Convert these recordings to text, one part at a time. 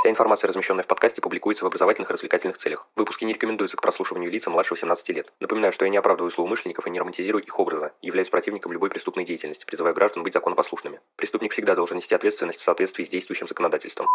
Вся информация, размещенная в подкасте, публикуется в образовательных и развлекательных целях. Выпуски не рекомендуются к прослушиванию лица младше 18 лет. Напоминаю, что я не оправдываю злоумышленников и не романтизирую их образа, являюсь противником любой преступной деятельности, призываю граждан быть законопослушными. Преступник всегда должен нести ответственность в соответствии с действующим законодательством.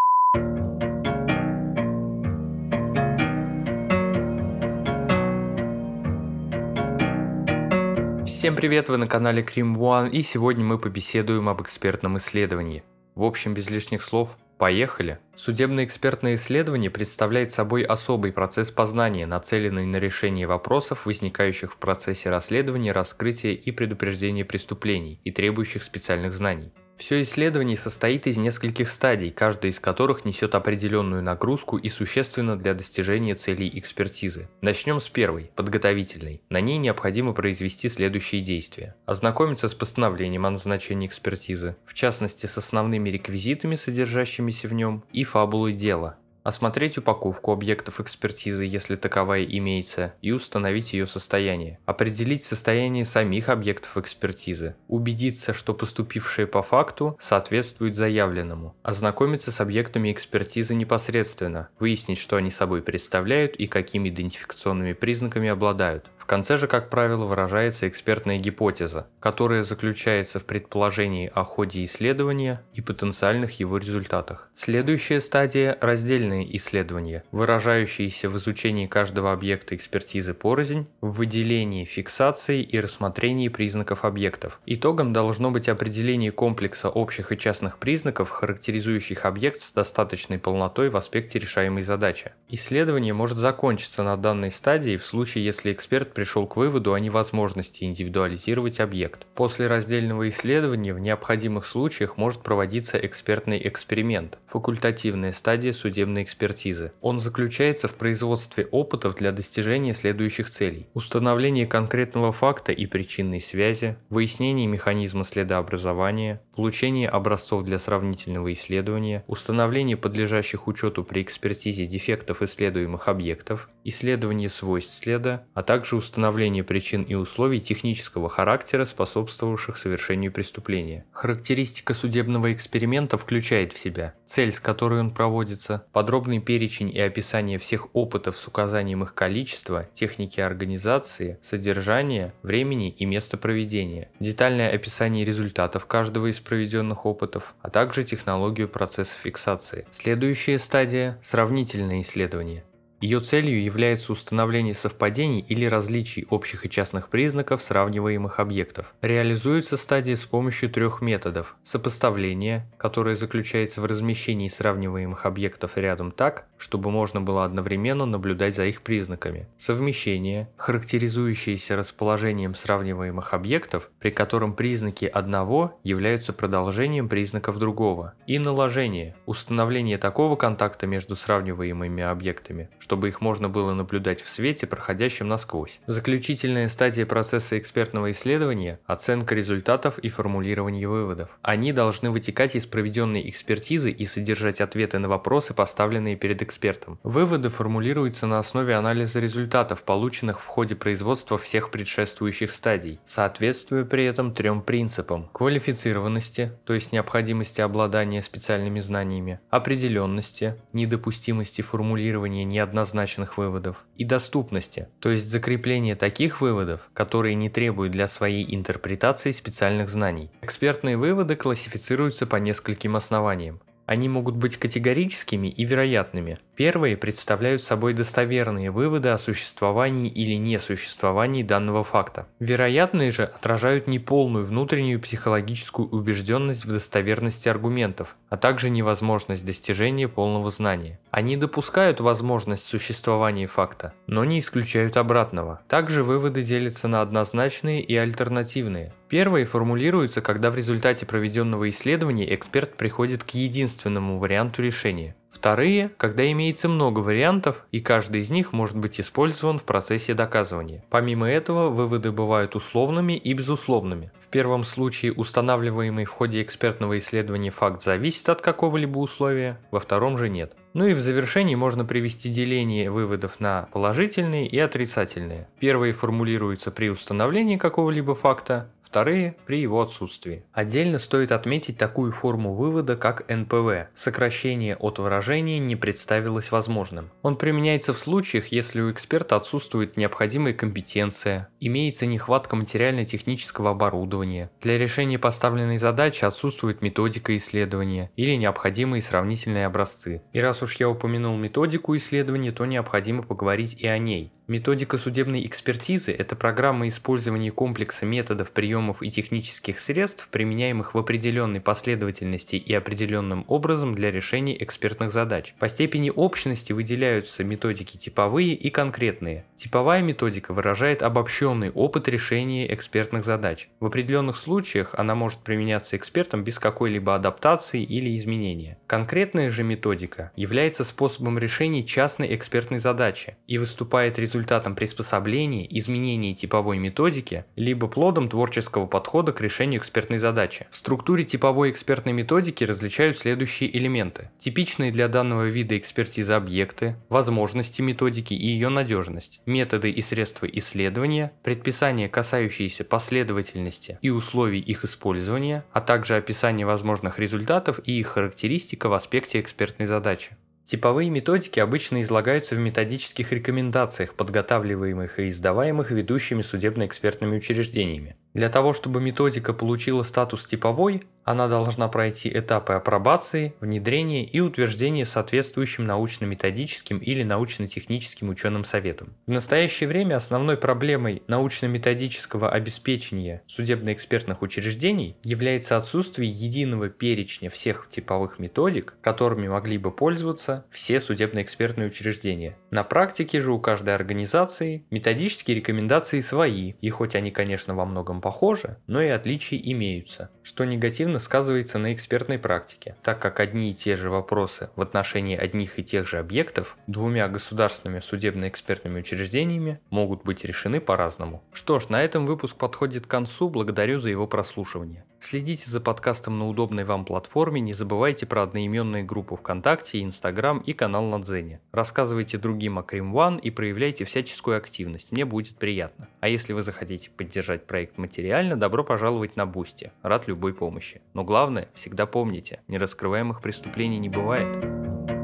Всем привет, вы на канале Крим One, и сегодня мы побеседуем об экспертном исследовании. В общем, без лишних слов, Поехали! Судебно-экспертное исследование представляет собой особый процесс познания, нацеленный на решение вопросов, возникающих в процессе расследования, раскрытия и предупреждения преступлений и требующих специальных знаний. Все исследование состоит из нескольких стадий, каждая из которых несет определенную нагрузку и существенно для достижения целей экспертизы. Начнем с первой, подготовительной. На ней необходимо произвести следующие действия. Ознакомиться с постановлением о назначении экспертизы, в частности с основными реквизитами, содержащимися в нем, и фабулой дела, осмотреть упаковку объектов экспертизы, если таковая имеется, и установить ее состояние, определить состояние самих объектов экспертизы, убедиться, что поступившее по факту соответствует заявленному, ознакомиться с объектами экспертизы непосредственно, выяснить, что они собой представляют и какими идентификационными признаками обладают, в конце же, как правило, выражается экспертная гипотеза, которая заключается в предположении о ходе исследования и потенциальных его результатах. Следующая стадия – раздельные исследования, выражающиеся в изучении каждого объекта экспертизы порознь, в выделении, фиксации и рассмотрении признаков объектов. Итогом должно быть определение комплекса общих и частных признаков, характеризующих объект с достаточной полнотой в аспекте решаемой задачи. Исследование может закончиться на данной стадии в случае, если эксперт пришел к выводу о невозможности индивидуализировать объект. После раздельного исследования в необходимых случаях может проводиться экспертный эксперимент, факультативная стадия судебной экспертизы. Он заключается в производстве опытов для достижения следующих целей. Установление конкретного факта и причинной связи, выяснение механизма следообразования, получение образцов для сравнительного исследования, установление подлежащих учету при экспертизе дефектов исследуемых объектов, исследование свойств следа, а также установление причин и условий технического характера, способствовавших совершению преступления. Характеристика судебного эксперимента включает в себя цель, с которой он проводится, подробный перечень и описание всех опытов с указанием их количества, техники организации, содержания, времени и места проведения, детальное описание результатов каждого из проведенных опытов, а также технологию процесса фиксации. Следующая стадия – сравнительное исследование. Ее целью является установление совпадений или различий общих и частных признаков сравниваемых объектов. Реализуется стадия с помощью трех методов. Сопоставление, которое заключается в размещении сравниваемых объектов рядом так, чтобы можно было одновременно наблюдать за их признаками. Совмещение, характеризующееся расположением сравниваемых объектов, при котором признаки одного являются продолжением признаков другого. И наложение, установление такого контакта между сравниваемыми объектами, чтобы их можно было наблюдать в свете, проходящем насквозь. Заключительная стадия процесса экспертного исследования – оценка результатов и формулирование выводов. Они должны вытекать из проведенной экспертизы и содержать ответы на вопросы, поставленные перед экспертом. Выводы формулируются на основе анализа результатов, полученных в ходе производства всех предшествующих стадий, соответствуя при этом трем принципам – квалифицированности, то есть необходимости обладания специальными знаниями, определенности, недопустимости формулирования ни одного однозначных выводов, и доступности, то есть закрепление таких выводов, которые не требуют для своей интерпретации специальных знаний. Экспертные выводы классифицируются по нескольким основаниям. Они могут быть категорическими и вероятными. Первые представляют собой достоверные выводы о существовании или несуществовании данного факта. Вероятные же отражают неполную внутреннюю психологическую убежденность в достоверности аргументов, а также невозможность достижения полного знания. Они допускают возможность существования факта, но не исключают обратного. Также выводы делятся на однозначные и альтернативные. Первые формулируются, когда в результате проведенного исследования эксперт приходит к единственному варианту решения. Вторые, когда имеется много вариантов, и каждый из них может быть использован в процессе доказывания. Помимо этого, выводы бывают условными и безусловными. В первом случае устанавливаемый в ходе экспертного исследования факт зависит от какого-либо условия, во втором же нет. Ну и в завершении можно привести деление выводов на положительные и отрицательные. Первые формулируются при установлении какого-либо факта, вторые – при его отсутствии. Отдельно стоит отметить такую форму вывода, как НПВ – сокращение от выражения «не представилось возможным». Он применяется в случаях, если у эксперта отсутствует необходимая компетенция, имеется нехватка материально-технического оборудования, для решения поставленной задачи отсутствует методика исследования или необходимые сравнительные образцы. И раз уж я упомянул методику исследования, то необходимо поговорить и о ней. Методика судебной экспертизы – это программа использования комплекса методов, приемов и технических средств, применяемых в определенной последовательности и определенным образом для решения экспертных задач. По степени общности выделяются методики типовые и конкретные. Типовая методика выражает обобщенный опыт решения экспертных задач. В определенных случаях она может применяться экспертом без какой-либо адаптации или изменения. Конкретная же методика является способом решения частной экспертной задачи и выступает результатом результатом приспособления, изменения типовой методики, либо плодом творческого подхода к решению экспертной задачи. В структуре типовой экспертной методики различают следующие элементы. Типичные для данного вида экспертизы объекты, возможности методики и ее надежность, методы и средства исследования, предписания, касающиеся последовательности и условий их использования, а также описание возможных результатов и их характеристика в аспекте экспертной задачи. Типовые методики обычно излагаются в методических рекомендациях, подготавливаемых и издаваемых ведущими судебно-экспертными учреждениями. Для того, чтобы методика получила статус типовой, она должна пройти этапы апробации, внедрения и утверждения соответствующим научно-методическим или научно-техническим ученым советом. В настоящее время основной проблемой научно-методического обеспечения судебно-экспертных учреждений является отсутствие единого перечня всех типовых методик, которыми могли бы пользоваться все судебно-экспертные учреждения. На практике же у каждой организации методические рекомендации свои, и хоть они, конечно, во многом похожи, но и отличия имеются, что негативно сказывается на экспертной практике, так как одни и те же вопросы в отношении одних и тех же объектов двумя государственными судебно-экспертными учреждениями могут быть решены по-разному. Что ж, на этом выпуск подходит к концу, благодарю за его прослушивание. Следите за подкастом на удобной вам платформе, не забывайте про одноименные группы ВКонтакте, Инстаграм и канал на Дзене. Рассказывайте другим о Крим One и проявляйте всяческую активность, мне будет приятно. А если вы захотите поддержать проект материально, добро пожаловать на Бусти, рад любой помощи. Но главное, всегда помните, нераскрываемых преступлений не бывает.